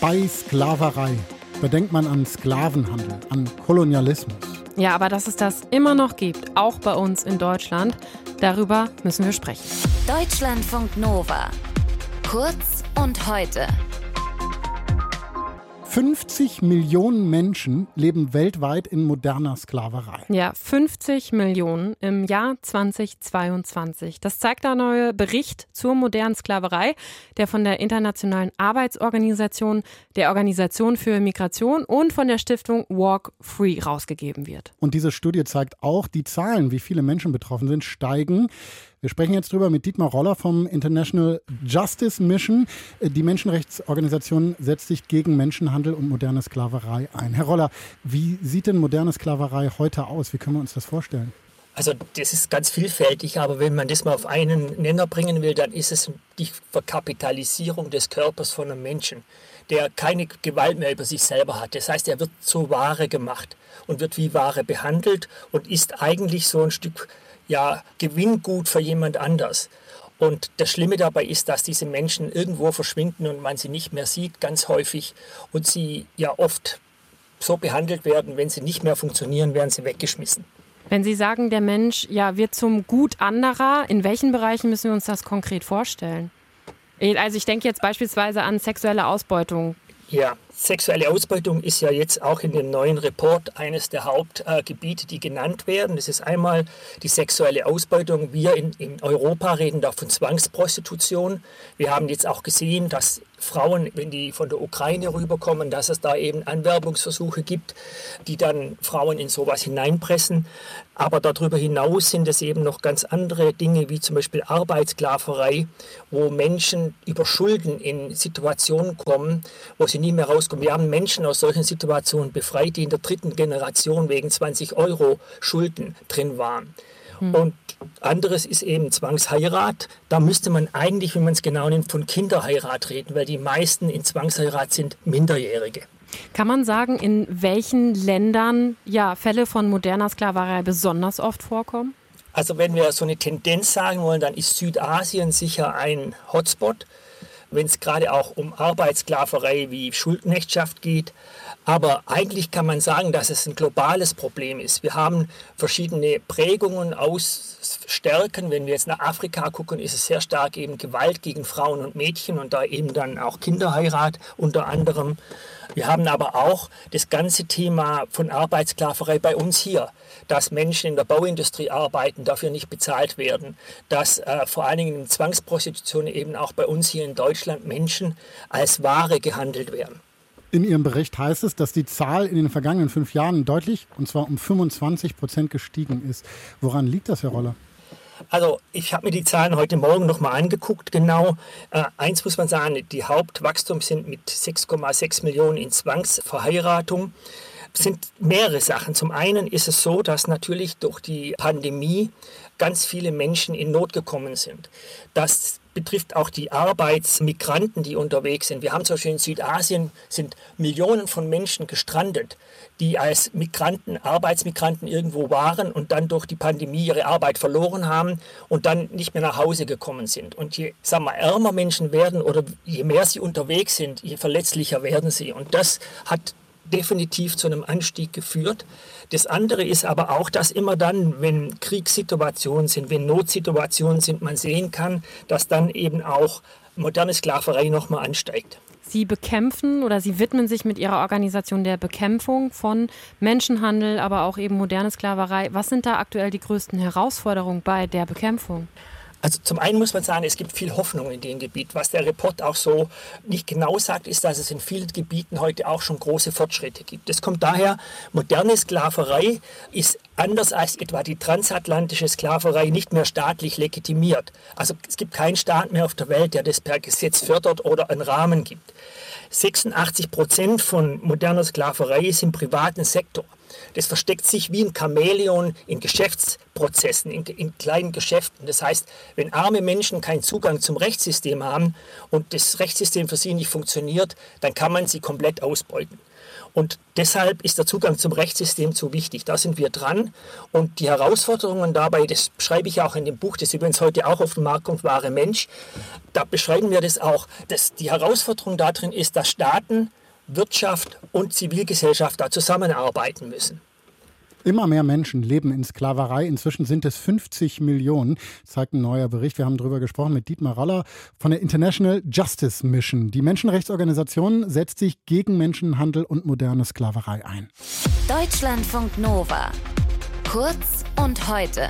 bei Sklaverei. Da denkt man an Sklavenhandel, an Kolonialismus. Ja, aber dass es das immer noch gibt, auch bei uns in Deutschland, darüber müssen wir sprechen. Deutschlandfunk Nova. Kurz und heute. 50 Millionen Menschen leben weltweit in moderner Sklaverei. Ja, 50 Millionen im Jahr 2022. Das zeigt der neue Bericht zur modernen Sklaverei, der von der Internationalen Arbeitsorganisation, der Organisation für Migration und von der Stiftung Walk Free rausgegeben wird. Und diese Studie zeigt auch, die Zahlen, wie viele Menschen betroffen sind, steigen. Wir sprechen jetzt drüber mit Dietmar Roller vom International Justice Mission. Die Menschenrechtsorganisation setzt sich gegen Menschenhandel und moderne Sklaverei ein. Herr Roller, wie sieht denn moderne Sklaverei heute aus? Wie können wir uns das vorstellen? Also das ist ganz vielfältig, aber wenn man das mal auf einen Nenner bringen will, dann ist es die Verkapitalisierung des Körpers von einem Menschen, der keine Gewalt mehr über sich selber hat. Das heißt, er wird zur Ware gemacht und wird wie Ware behandelt und ist eigentlich so ein Stück ja, Gewinngut für jemand anders. Und das Schlimme dabei ist, dass diese Menschen irgendwo verschwinden und man sie nicht mehr sieht, ganz häufig. Und sie ja oft so behandelt werden, wenn sie nicht mehr funktionieren, werden sie weggeschmissen. Wenn Sie sagen, der Mensch ja, wird zum Gut anderer, in welchen Bereichen müssen wir uns das konkret vorstellen? Also ich denke jetzt beispielsweise an sexuelle Ausbeutung. Ja, sexuelle Ausbeutung ist ja jetzt auch in dem neuen Report eines der Hauptgebiete, die genannt werden. Das ist einmal die sexuelle Ausbeutung. Wir in, in Europa reden da von Zwangsprostitution. Wir haben jetzt auch gesehen, dass Frauen, wenn die von der Ukraine rüberkommen, dass es da eben Anwerbungsversuche gibt, die dann Frauen in sowas hineinpressen. Aber darüber hinaus sind es eben noch ganz andere Dinge, wie zum Beispiel Arbeitssklaverei, wo Menschen über Schulden in Situationen kommen, wo sie nie mehr rauskommen. Wir haben Menschen aus solchen Situationen befreit, die in der dritten Generation wegen 20 Euro Schulden drin waren. Hm. Und anderes ist eben Zwangsheirat. Da müsste man eigentlich, wenn man es genau nimmt, von Kinderheirat reden, weil die meisten in Zwangsheirat sind Minderjährige. Kann man sagen, in welchen Ländern ja, Fälle von moderner Sklaverei besonders oft vorkommen? Also wenn wir so eine Tendenz sagen wollen, dann ist Südasien sicher ein Hotspot, wenn es gerade auch um Arbeitssklaverei wie Schuldknechtschaft geht. Aber eigentlich kann man sagen, dass es ein globales Problem ist. Wir haben verschiedene Prägungen aus Stärken. Wenn wir jetzt nach Afrika gucken, ist es sehr stark eben Gewalt gegen Frauen und Mädchen und da eben dann auch Kinderheirat unter anderem. Wir haben aber auch das ganze Thema von Arbeitssklaverei bei uns hier, dass Menschen in der Bauindustrie arbeiten, dafür nicht bezahlt werden, dass äh, vor allen Dingen in Zwangsprostitution eben auch bei uns hier in Deutschland Menschen als Ware gehandelt werden. In Ihrem Bericht heißt es, dass die Zahl in den vergangenen fünf Jahren deutlich, und zwar um 25 Prozent gestiegen ist. Woran liegt das, Herr Roller? Also ich habe mir die Zahlen heute Morgen nochmal angeguckt, genau. Äh, eins muss man sagen, die Hauptwachstum sind mit 6,6 Millionen in Zwangsverheiratung sind mehrere Sachen. Zum einen ist es so, dass natürlich durch die Pandemie ganz viele Menschen in Not gekommen sind. Das betrifft auch die Arbeitsmigranten, die unterwegs sind. Wir haben zum Beispiel in Südasien sind Millionen von Menschen gestrandet, die als Migranten, Arbeitsmigranten irgendwo waren und dann durch die Pandemie ihre Arbeit verloren haben und dann nicht mehr nach Hause gekommen sind. Und je sagen wir, ärmer Menschen werden oder je mehr sie unterwegs sind, je verletzlicher werden sie. Und das hat definitiv zu einem Anstieg geführt. Das andere ist aber auch, dass immer dann, wenn Kriegssituationen sind, wenn Notsituationen sind, man sehen kann, dass dann eben auch moderne Sklaverei nochmal ansteigt. Sie bekämpfen oder Sie widmen sich mit Ihrer Organisation der Bekämpfung von Menschenhandel, aber auch eben moderne Sklaverei. Was sind da aktuell die größten Herausforderungen bei der Bekämpfung? Also zum einen muss man sagen, es gibt viel Hoffnung in dem Gebiet. Was der Report auch so nicht genau sagt, ist, dass es in vielen Gebieten heute auch schon große Fortschritte gibt. Das kommt daher, moderne Sklaverei ist anders als etwa die transatlantische Sklaverei nicht mehr staatlich legitimiert. Also es gibt keinen Staat mehr auf der Welt, der das per Gesetz fördert oder einen Rahmen gibt. 86 Prozent von moderner Sklaverei ist im privaten Sektor. Das versteckt sich wie ein Chamäleon in Geschäftsprozessen, in, in, kleinen Geschäften. Das heißt, wenn arme Menschen keinen Zugang zum Rechtssystem haben und das Rechtssystem für sie nicht funktioniert, dann kann man sie komplett ausbeuten. Und deshalb ist der Zugang zum Rechtssystem so wichtig. Da sind wir dran. Und die Herausforderungen dabei, das schreibe ich auch in dem Buch, das übrigens heute auch auf den Markt kommt, Wahre Mensch. Da beschreiben wir das auch, dass die Herausforderung darin ist, dass Staaten, Wirtschaft und Zivilgesellschaft da zusammenarbeiten müssen. Immer mehr Menschen leben in Sklaverei. Inzwischen sind es 50 Millionen, zeigt ein neuer Bericht. Wir haben darüber gesprochen mit Dietmar Roller von der International Justice Mission. Die Menschenrechtsorganisation setzt sich gegen Menschenhandel und moderne Sklaverei ein. Deutschlandfunk Nova. Kurz und heute.